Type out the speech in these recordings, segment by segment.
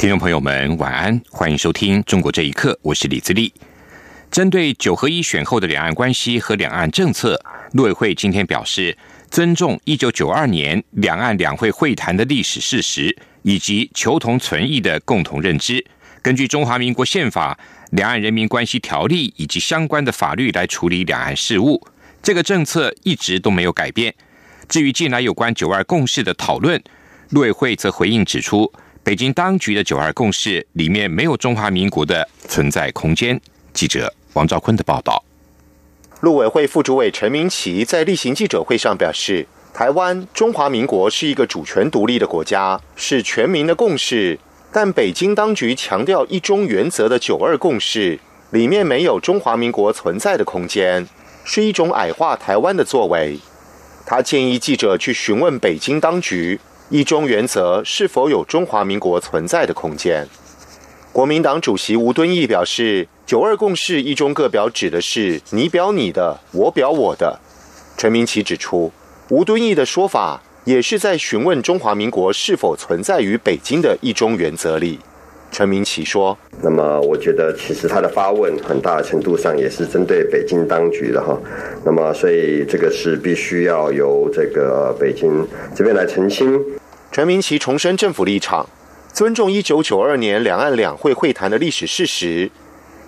听众朋友们，晚安，欢迎收听《中国这一刻》，我是李自立。针对九合一选后的两岸关系和两岸政策，陆委会今天表示，尊重一九九二年两岸两会会谈的历史事实，以及求同存异的共同认知，根据中华民国宪法、两岸人民关系条例以及相关的法律来处理两岸事务。这个政策一直都没有改变。至于近来有关九二共识的讨论，陆委会则回应指出。北京当局的“九二共识”里面没有中华民国的存在空间。记者王兆坤的报道。陆委会副主委陈明奇在例行记者会上表示：“台湾中华民国是一个主权独立的国家，是全民的共识。但北京当局强调一中原则的‘九二共识’里面没有中华民国存在的空间，是一种矮化台湾的作为。”他建议记者去询问北京当局。一中原则是否有中华民国存在的空间？国民党主席吴敦义表示，“九二共识”一中各表指的是你表你的，我表我的。陈明奇指出，吴敦义的说法也是在询问中华民国是否存在于北京的一中原则里。陈明奇说：“那么，我觉得其实他的发问很大程度上也是针对北京当局的哈。那么，所以这个是必须要由这个北京这边来澄清。”陈明奇重申政府立场，尊重一九九二年两岸两会会谈的历史事实，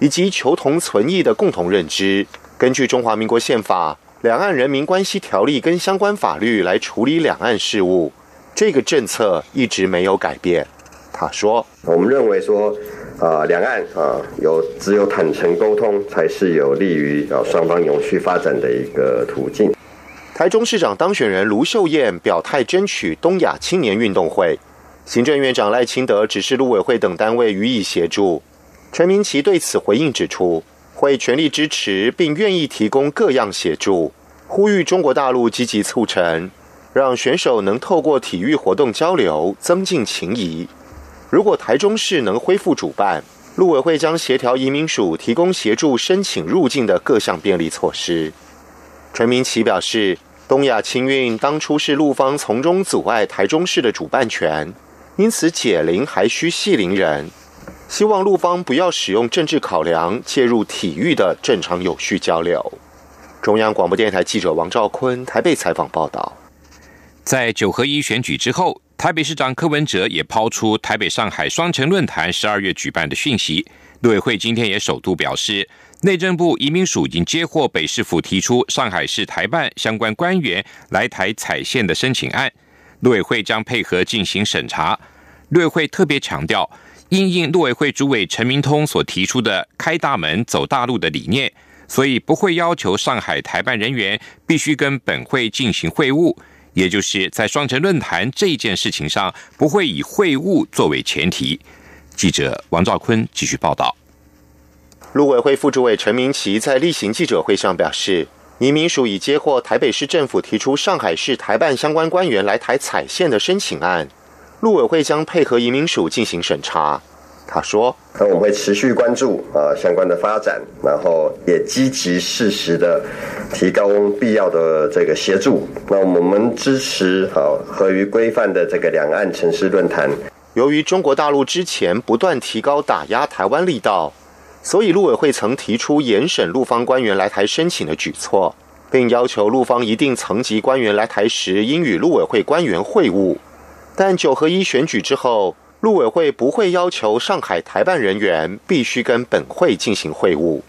以及求同存异的共同认知。根据中华民国宪法、两岸人民关系条例跟相关法律来处理两岸事务，这个政策一直没有改变。他说：“我们认为说，啊，两岸啊，有只有坦诚沟通，才是有利于啊双方永续发展的一个途径。”台中市长当选人卢秀燕表态争取东亚青年运动会，行政院长赖清德指示陆委会等单位予以协助。陈明奇对此回应指出，会全力支持并愿意提供各样协助，呼吁中国大陆积极促成，让选手能透过体育活动交流，增进情谊。如果台中市能恢复主办，陆委会将协调移民署提供协助申请入境的各项便利措施。陈明奇表示，东亚青运当初是陆方从中阻碍台中市的主办权，因此解铃还需系铃人，希望陆方不要使用政治考量介入体育的正常有序交流。中央广播电台记者王兆坤台北采访报道。在九合一选举之后，台北市长柯文哲也抛出台北上海双城论坛十二月举办的讯息，陆委会今天也首度表示。内政部移民署已经接获北市府提出上海市台办相关官员来台采线的申请案，陆委会将配合进行审查。陆委会特别强调，应应陆委会主委陈明通所提出的“开大门走大陆”的理念，所以不会要求上海台办人员必须跟本会进行会晤，也就是在双城论坛这件事情上，不会以会晤作为前提。记者王兆坤继续报道。陆委会副主委陈明奇在例行记者会上表示，移民署已接获台北市政府提出上海市台办相关官员来台采线的申请案，陆委会将配合移民署进行审查。他说：“那我们会持续关注啊相关的发展，然后也积极适时的提高必要的这个协助。那我们支持好合于规范的这个两岸城市论坛。由于中国大陆之前不断提高打压台湾力道。”所以，陆委会曾提出严审陆方官员来台申请的举措，并要求陆方一定层级官员来台时应与陆委会官员会晤。但九合一选举之后，陆委会不会要求上海台办人员必须跟本会进行会晤。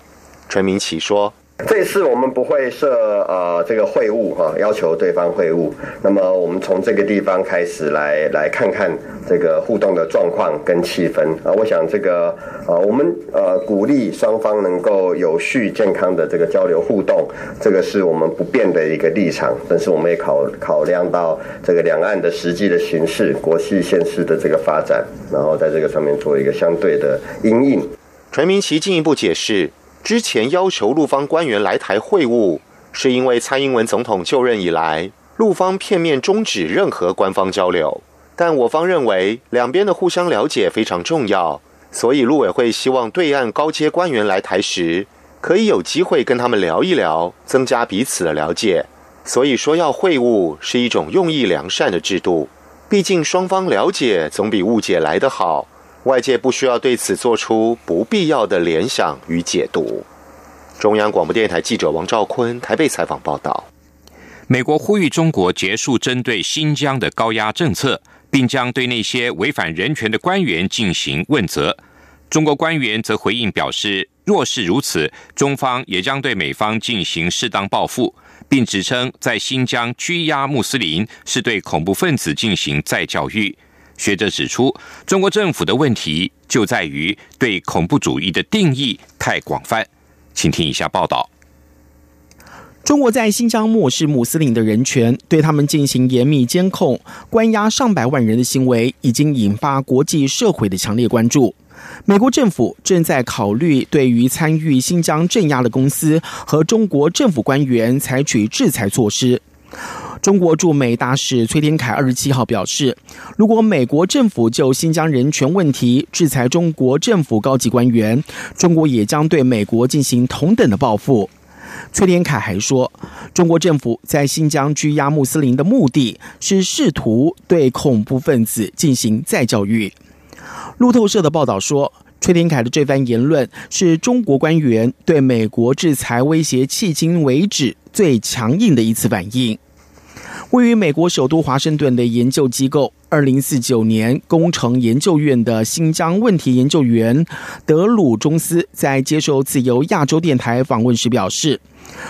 陈明奇说。这次我们不会设呃这个会晤哈，要求对方会晤。那么我们从这个地方开始来来看看这个互动的状况跟气氛啊。我想这个呃我们呃鼓励双方能够有序健康的这个交流互动，这个是我们不变的一个立场。但是我们也考考量到这个两岸的实际的形势、国际现实的这个发展，然后在这个上面做一个相对的应应。陈明奇进一步解释，之前要求陆方官员来台会晤，是因为蔡英文总统就任以来，陆方片面终止任何官方交流。但我方认为，两边的互相了解非常重要，所以陆委会希望对岸高阶官员来台时，可以有机会跟他们聊一聊，增加彼此的了解。所以说要会晤是一种用意良善的制度，毕竟双方了解总比误解来得好。外界不需要对此做出不必要的联想与解读。中央广播电台记者王兆坤台北采访报道。美国呼吁中国结束针对新疆的高压政策，并将对那些违反人权的官员进行问责。中国官员则回应表示，若是如此，中方也将对美方进行适当报复，并指称在新疆拘押穆斯林是对恐怖分子进行再教育。学者指出，中国政府的问题就在于对恐怖主义的定义太广泛。请听以下报道：中国在新疆漠视穆斯林的人权，对他们进行严密监控、关押上百万人的行为，已经引发国际社会的强烈关注。美国政府正在考虑对于参与新疆镇压的公司和中国政府官员采取制裁措施。中国驻美大使崔天凯二十七号表示，如果美国政府就新疆人权问题制裁中国政府高级官员，中国也将对美国进行同等的报复。崔天凯还说，中国政府在新疆拘押穆斯林的目的是试图对恐怖分子进行再教育。路透社的报道说，崔天凯的这番言论是中国官员对美国制裁威胁迄今为止最强硬的一次反应。位于美国首都华盛顿的研究机构二零四九年工程研究院的新疆问题研究员德鲁中斯在接受自由亚洲电台访问时表示，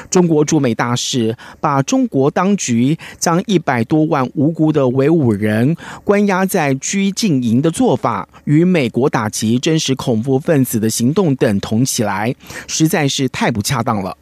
中国驻美大使把中国当局将一百多万无辜的维吾人关押在拘禁营的做法，与美国打击真实恐怖分子的行动等同起来，实在是太不恰当了。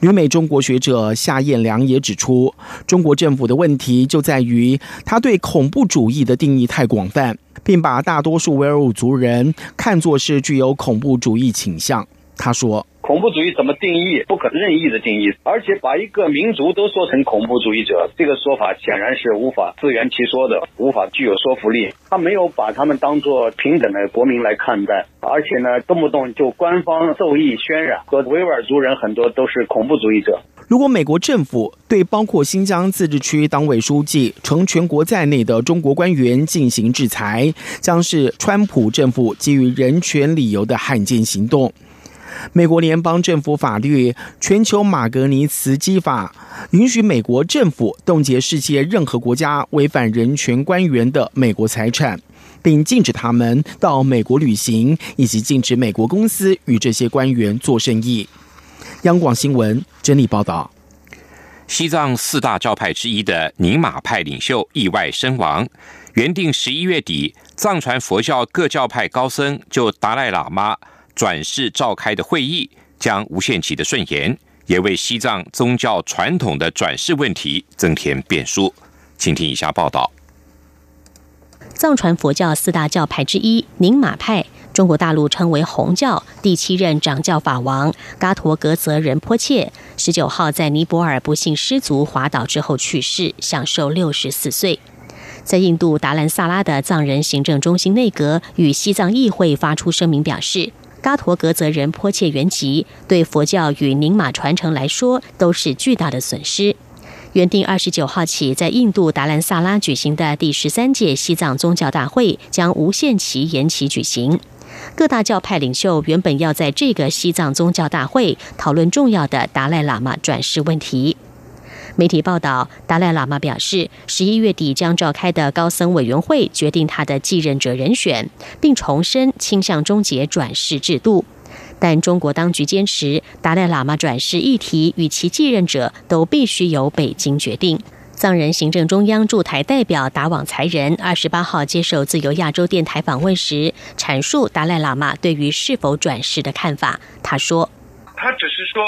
旅美中国学者夏彦良也指出，中国政府的问题就在于他对恐怖主义的定义太广泛，并把大多数维吾尔族人看作是具有恐怖主义倾向。他说。恐怖主义怎么定义？不可任意的定义，而且把一个民族都说成恐怖主义者，这个说法显然是无法自圆其说的，无法具有说服力。他没有把他们当作平等的国民来看待，而且呢，动不动就官方授意渲染，说维吾尔族人很多都是恐怖主义者。如果美国政府对包括新疆自治区党委书记、成全国在内的中国官员进行制裁，将是川普政府基于人权理由的罕见行动。美国联邦政府法律《全球马格尼茨基法》允许美国政府冻结世界任何国家违反人权官员的美国财产，并禁止他们到美国旅行，以及禁止美国公司与这些官员做生意。央广新闻整理报道：西藏四大教派之一的宁玛派领袖意外身亡。原定十一月底，藏传佛教各教派高僧就达赖喇嘛。转世召开的会议将无限期的顺延，也为西藏宗教传统的转世问题增添变数。请听以下报道：藏传佛教四大教派之一宁玛派，中国大陆称为红教，第七任掌教法王嘎陀格泽仁波切十九号在尼泊尔不幸失足滑倒之后去世，享寿六十四岁。在印度达兰萨拉的藏人行政中心内阁与西藏议会发出声明表示。嘎陀格泽人迫切原籍对佛教与宁玛传承来说都是巨大的损失。原定二十九号起在印度达兰萨拉举行的第十三届西藏宗教大会将无限期延期举行。各大教派领袖原本要在这个西藏宗教大会讨论重要的达赖喇嘛转世问题。媒体报道，达赖喇嘛表示，十一月底将召开的高僧委员会决定他的继任者人选，并重申倾向终结转世制度。但中国当局坚持，达赖喇嘛转世议题与其继任者都必须由北京决定。藏人行政中央驻台代表达网才人二十八号接受自由亚洲电台访问时，阐述达赖喇嘛对于是否转世的看法。他说：“他只是说。”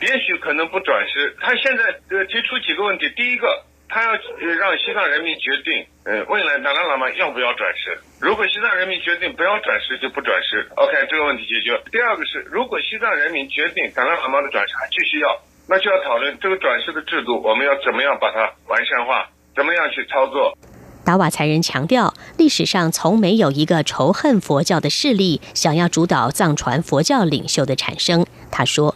也许可能不转世。他现在呃提出几个问题：第一个，他要让西藏人民决定，呃，未来达赖喇嘛要不要转世？如果西藏人民决定不要转世，就不转世。OK，这个问题解决。第二个是，如果西藏人民决定达赖喇嘛的转世还继续要，那就要讨论这个转世的制度，我们要怎么样把它完善化，怎么样去操作。达瓦才人强调，历史上从没有一个仇恨佛教的势力想要主导藏传佛教领袖的产生。他说。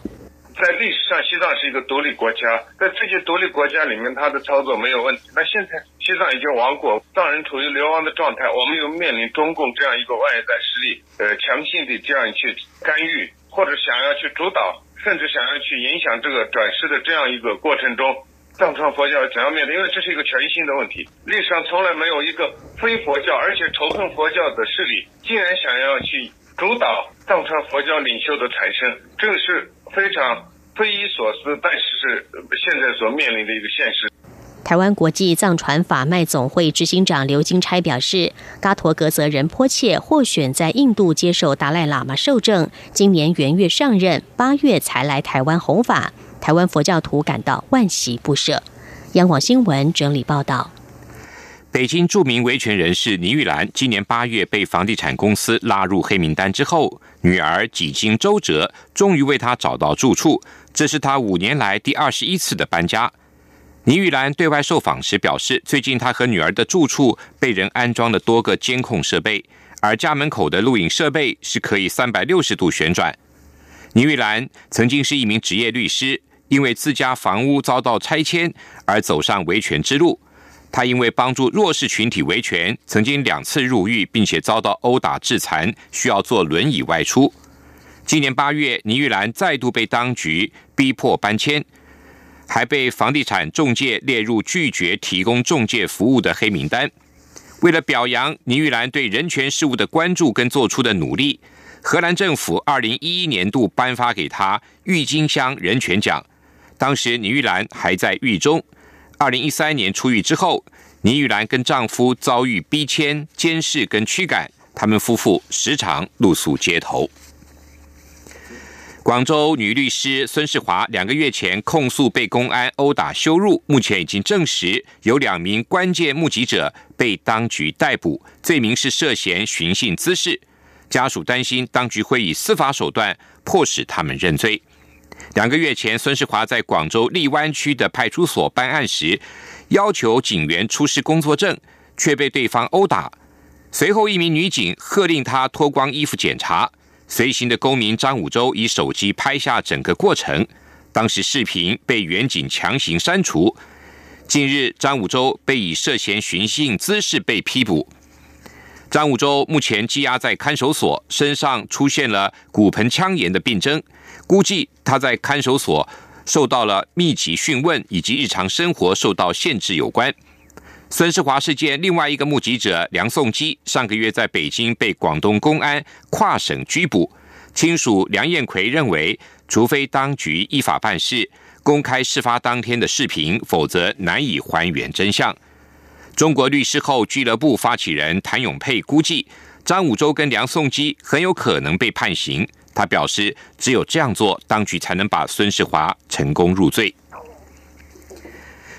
在历史上，西藏是一个独立国家，在这些独立国家里面，它的操作没有问题。那现在西藏已经亡国，藏人处于流亡的状态，我们又面临中共这样一个外在势力，呃，强行的这样去干预，或者想要去主导，甚至想要去影响这个转世的这样一个过程中，藏传佛教怎样面对？因为这是一个全新的问题，历史上从来没有一个非佛教而且仇恨佛教的势力，竟然想要去主导藏传佛教领袖的产生，正是。非常匪夷所思，但是是现在所面临的一个现实。台湾国际藏传法脉总会执行长刘金钗表示，嘎陀格泽仁波切获选在印度接受达赖喇嘛受证，今年元月上任，八月才来台湾弘法，台湾佛教徒感到万喜不舍。央广新闻整理报道。北京著名维权人士倪玉兰今年八月被房地产公司拉入黑名单之后，女儿几经周折，终于为她找到住处。这是她五年来第二十一次的搬家。倪玉兰对外受访时表示，最近她和女儿的住处被人安装了多个监控设备，而家门口的录影设备是可以三百六十度旋转。倪玉兰曾经是一名职业律师，因为自家房屋遭到拆迁而走上维权之路。他因为帮助弱势群体维权，曾经两次入狱，并且遭到殴打致残，需要坐轮椅外出。今年八月，倪玉兰再度被当局逼迫搬迁，还被房地产中介列入拒绝提供中介服务的黑名单。为了表扬倪玉兰对人权事务的关注跟做出的努力，荷兰政府二零一一年度颁发给他郁金香人权奖。当时倪玉兰还在狱中。二零一三年出狱之后，倪玉兰跟丈夫遭遇逼迁、监视跟驱赶，他们夫妇时常露宿街头。广州女律师孙世华两个月前控诉被公安殴打羞辱，目前已经证实有两名关键目击者被当局逮捕，罪名是涉嫌寻衅滋事。家属担心当局会以司法手段迫使他们认罪。两个月前，孙世华在广州荔湾区的派出所办案时，要求警员出示工作证，却被对方殴打。随后，一名女警喝令他脱光衣服检查。随行的公民张武洲以手机拍下整个过程，当时视频被远警强行删除。近日，张武洲被以涉嫌寻衅滋事被批捕。张武洲目前羁押在看守所，身上出现了骨盆腔炎的病症。估计他在看守所受到了密集讯问，以及日常生活受到限制有关。孙世华事件另外一个目击者梁颂基上个月在北京被广东公安跨省拘捕。亲属梁艳奎认为，除非当局依法办事，公开事发当天的视频，否则难以还原真相。中国律师后俱乐部发起人谭永佩估计，张武洲跟梁颂基很有可能被判刑。他表示，只有这样做，当局才能把孙世华成功入罪。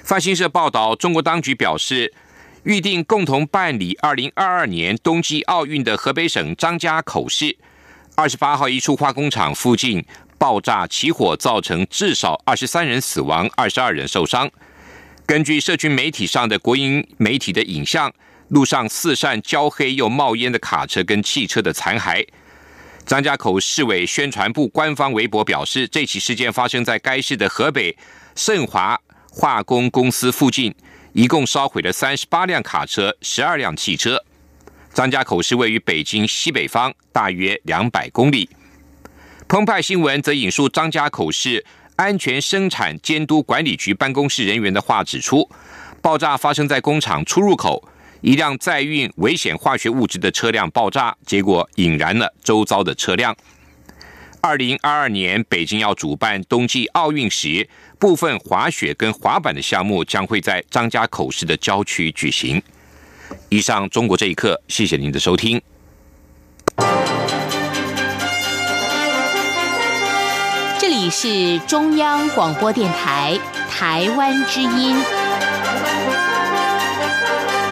法新社报道，中国当局表示，预定共同办理二零二二年冬季奥运的河北省张家口市，二十八号一处化工厂附近爆炸起火，造成至少二十三人死亡，二十二人受伤。根据社群媒体上的国营媒体的影像，路上四扇焦黑又冒烟的卡车跟汽车的残骸。张家口市委宣传部官方微博表示，这起事件发生在该市的河北盛华化工公司附近，一共烧毁了三十八辆卡车、十二辆汽车。张家口是位于北京西北方，大约两百公里。澎湃新闻则引述张家口市安全生产监督管理局办公室人员的话指出，爆炸发生在工厂出入口。一辆载运危险化学物质的车辆爆炸，结果引燃了周遭的车辆。二零二二年北京要主办冬季奥运时，部分滑雪跟滑板的项目将会在张家口市的郊区举行。以上，中国这一刻，谢谢您的收听。你是中央广播电台台湾之音。